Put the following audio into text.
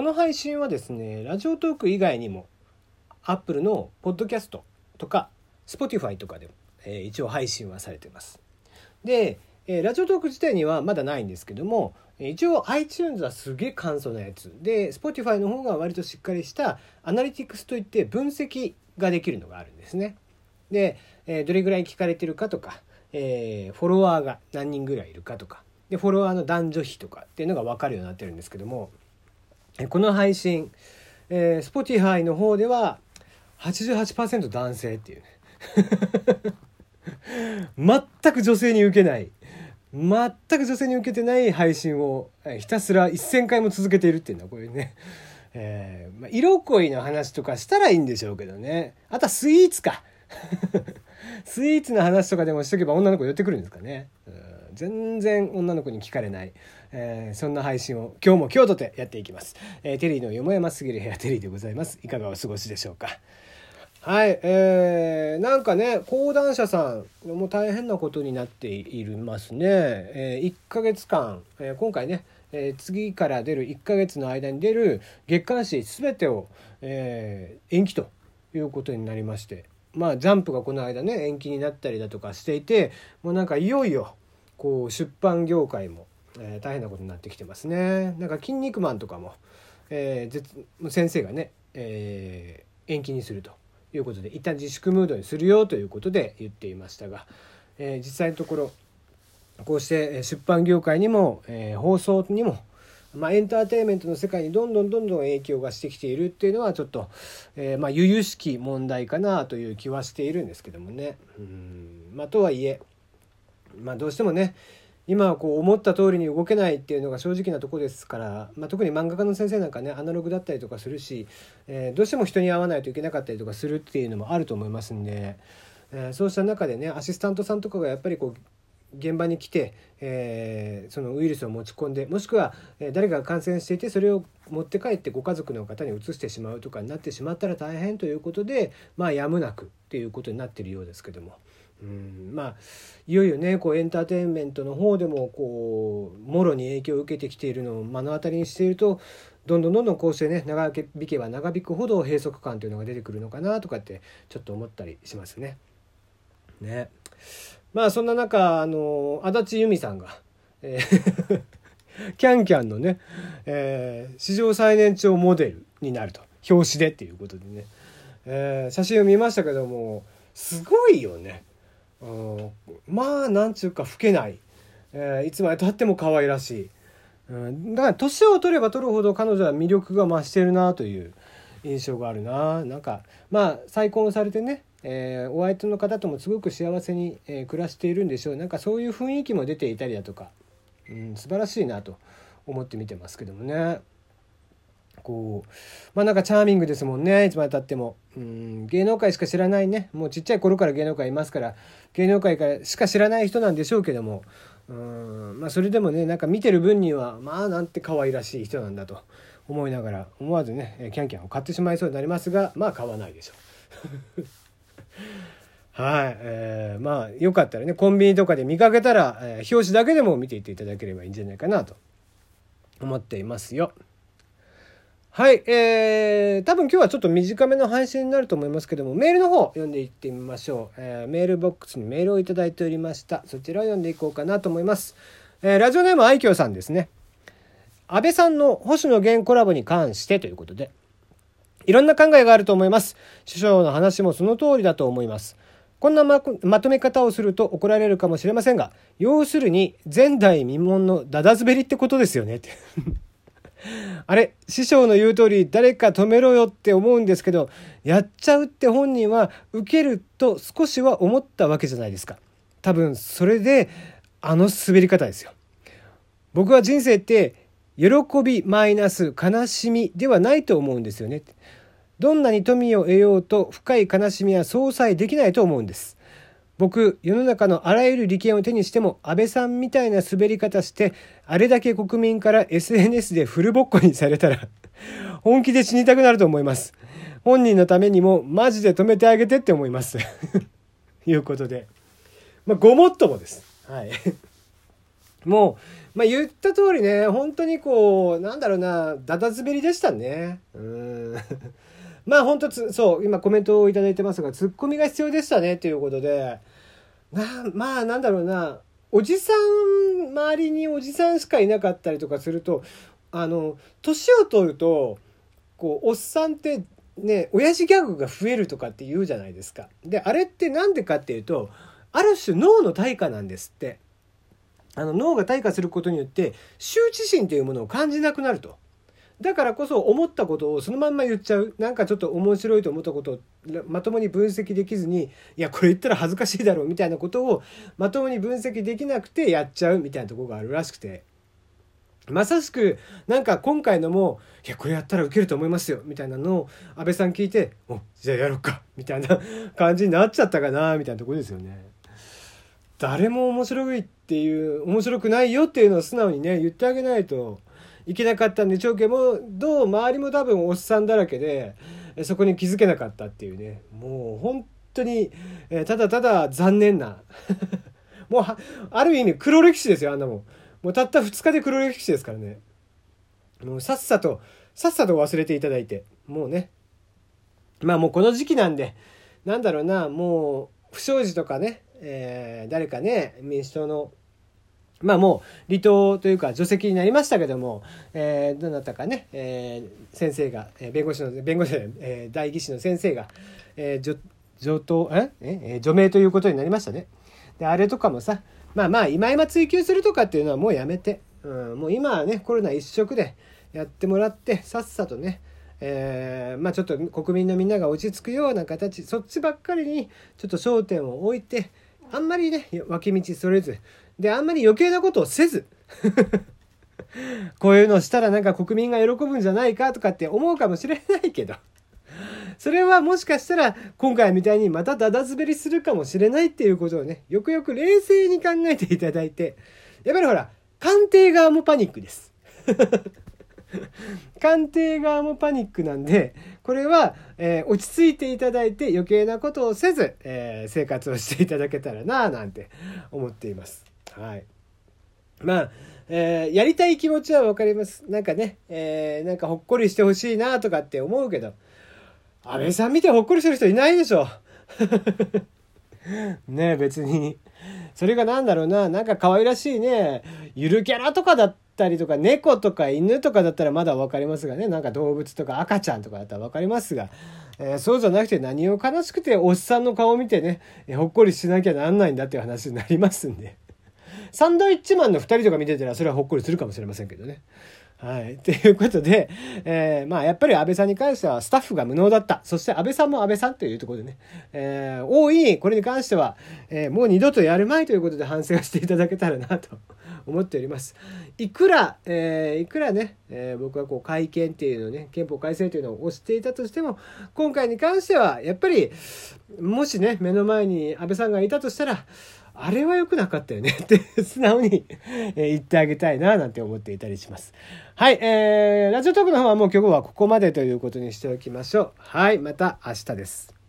この配信はですねラジオトーク以外にも Apple のポッドキャストとか Spotify とかでも、えー、一応配信はされてます。で、えー、ラジオトーク自体にはまだないんですけども一応 iTunes はすげえ簡素なやつ。で Spotify の方が割としっかりしたアナリティクスといって分析ができるのがあるんですね。で、えー、どれぐらい聞かれてるかとか、えー、フォロワーが何人ぐらいいるかとかでフォロワーの男女比とかっていうのが分かるようになってるんですけどもこの配信、えー、Spotify の方では88%男性っていうね。全く女性に受けない。全く女性に受けてない配信をひたすら1,000回も続けているっていうのはこういうね、えーまあ、色恋の話とかしたらいいんでしょうけどね。あとはスイーツか。スイーツの話とかでもしとけば女の子寄ってくるんですかね、うん、全然女の子に聞かれない、えー、そんな配信を今日も今日とてやっていきます、えー、テリーのよもやますぎる部屋テリーでございます。いかがお過ごしでしょうか。はい、えー、なんかね講談社さんも大変なことになっていますね、えー、1ヶ月間、えー、今回ね、えー、次から出る1ヶ月の間に出る月刊誌全てを、えー、延期ということになりまして。まあジャンプがこの間ね延期になったりだとかしていてもうなんかいよいよこう出版業界も、えー、大変なことになってきてますねなんか「筋肉マン」とかも、えー、先生がね、えー、延期にすると。いうことで一旦自粛ムードにするよということで言っていましたが、えー、実際のところこうして出版業界にも、えー、放送にも、まあ、エンターテインメントの世界にどんどんどんどん影響がしてきているっていうのはちょっと、えー、まあ由々しき問題かなという気はしているんですけどもね。うんまあ、とはいえ、まあ、どうしてもね今はこう思った通りに動けないっていうのが正直なとこですから、まあ、特に漫画家の先生なんかねアナログだったりとかするし、えー、どうしても人に会わないといけなかったりとかするっていうのもあると思いますんで、えー、そうした中でねアシスタントさんとかがやっぱりこう現場に来て、えー、そのウイルスを持ち込んでもしくは誰かが感染していてそれを持って帰ってご家族の方に移してしまうとかになってしまったら大変ということでまあやむなくっていうことになってるようですけども。うんまあいよいよねこうエンターテインメントの方でもこうもろに影響を受けてきているのを目の当たりにしているとどんどんどんどんこうしてね長引けば長引くほど閉塞感というのが出てくるのかなとかってちょっと思ったりしますね。ねまあそんな中あの足立由美さんが、えー キャンキャンのね、えー、史上最年長モデルになると表紙でっていうことでね、えー、写真を見ましたけどもすごいよね。まあなんちゅうか老けない、えー、いつまでたっても可愛らしい、うん、だから年を取れば取るほど彼女は魅力が増してるなという印象があるな。なんかまあ再婚されてね、えー、お相手の方ともすごく幸せに、えー、暮らしているんでしょう。なんかそういう雰囲気も出ていたりだとか、うん、素晴らしいなと思って見てますけどもね。こうまあなんかチャーミングですもんねいつまでたってもうん芸能界しか知らないねもうちっちゃい頃から芸能界いますから芸能界からしか知らない人なんでしょうけどもうんまあそれでもねなんか見てる分にはまあなんて可愛らしい人なんだと思いながら思わずねキャンキャンを買ってしまいそうになりますがまあ買わないでしょう。はい、えー、まあよかったらねコンビニとかで見かけたら、えー、表紙だけでも見ていっていただければいいんじゃないかなと思っていますよ。はい、えー、多分今日はちょっと短めの配信になると思いますけども、メールの方読んでいってみましょう。えー、メールボックスにメールをいただいておりました。そちらを読んでいこうかなと思います。えー、ラジオネーム愛嬌さんですね。安倍さんの星野源コラボに関してということで、いろんな考えがあると思います。師匠の話もその通りだと思います。こんなままとめ方をすると怒られるかもしれませんが、要するに前代未聞のダダ滑りってことですよねって。あれ師匠の言う通り誰か止めろよって思うんですけどやっちゃうって本人は受けると少しは思ったわけじゃないですか。多分それであの滑り方ですよ。僕は人生って喜びマイナス悲しみではないと思うんですよね。どんなに富を得ようと深い悲しみは相殺できないと思うんです。僕世の中のあらゆる利権を手にしても安倍さんみたいな滑り方してあれだけ国民から SNS でフルボッコにされたら 本気で死にたくなると思います。本人のためにもマジで止めてあげてって思います。いうことで。まあごもっともです。はい。もうまあ言った通りね、本当にこう、なんだろうな、だだ滑りでしたね。うん。まあ本当つ、そう、今コメントを頂いてますが、ツッコミが必要でしたね、ということで、な、まあなんだろうな、おじさん、周りにおじさんしかいなかったりとかすると、あの、年を取ると、こう、おっさんってね、親父ギャグが増えるとかって言うじゃないですか。で、あれって何でかっていうと、ある種脳の対価なんですって。あの脳が退化することによって羞恥心というものを感じなくなると。だからこそ思ったことをそのまんま言っちゃう。なんかちょっと面白いと思ったことをまともに分析できずに、いや、これ言ったら恥ずかしいだろうみたいなことをまともに分析できなくてやっちゃうみたいなとこがあるらしくて。まさしくなんか今回のも「いやこれやったらウケると思いますよ」みたいなのを安倍さん聞いて「おじゃあやろうか」みたいな感じになっちゃったかなみたいなとこですよね。誰も面白いっていう面白くないよっていうのを素直にね言ってあげないといけなかったんで長家もどう周りも多分おっさんだらけでそこに気づけなかったっていうね。もう本当に、えただただ残念な。もうある意味黒歴史ですよあんなもん。もうたった2日で黒歴史ですからね。もうさっさとさっさと忘れていただいて。もうね。まあもうこの時期なんでなんだろうなもう不祥事とかねえー、誰かね民主党のまあもう離党というか除籍になりましたけども、えー、どなたかね、えー、先生が、えー、弁護士の弁護士で、えー、代議士の先生が、えー、除除党え？え？除名ということになりましたね。であれとかもさまあまあ今今追及するとかっていうのはもうやめて、うん、もう今はねコロナ一色でやってもらってさっさとねえー、まあちょっと国民のみんなが落ち着くような形そっちばっかりにちょっと焦点を置いてあんまりね脇道それずであんまり余計なことをせず こういうのをしたらなんか国民が喜ぶんじゃないかとかって思うかもしれないけどそれはもしかしたら今回みたいにまたダダ滑りするかもしれないっていうことをねよくよく冷静に考えていただいてやっぱりほら官邸側もパニックです 官邸側もパニックなんでこれは、えー、落ち着いていただいて余計なことをせず、えー、生活をしていただけたらななんて思っています。はい。まあ、えー、やりたい気持ちはわかります。なんかね、えー、なんかほっこりしてほしいなとかって思うけど、安倍さん見てほっこりする人いないでしょ。ね別に。それが何だろうな、なんか可愛らしいね、ゆるキャラとかだったりとか、猫とか犬とかだったらまだ分かりますがね、なんか動物とか赤ちゃんとかだったら分かりますが、えー、そうじゃなくて何を悲しくておっさんの顔見てね、ほっこりしなきゃなんないんだっていう話になりますんで。サンドイッチマンの2人とか見てたらそれはほっこりするかもしれませんけどね。はい。ということで、えー、まあ、やっぱり安倍さんに関してはスタッフが無能だった。そして安倍さんも安倍さんというところでね、えー、大いこれに関しては、えー、もう二度とやるまいということで反省をしていただけたらなと思っております。いくら、えー、いくらね、え、僕はこう改憲っていうのね、憲法改正というのを推していたとしても、今回に関しては、やっぱり、もしね、目の前に安倍さんがいたとしたら、あれは良くなかったよね って素直に言ってあげたいななんて思っていたりします。はい、えー、ラジオトークの方はもう今日はここまでということにしておきましょう。はい、また明日です。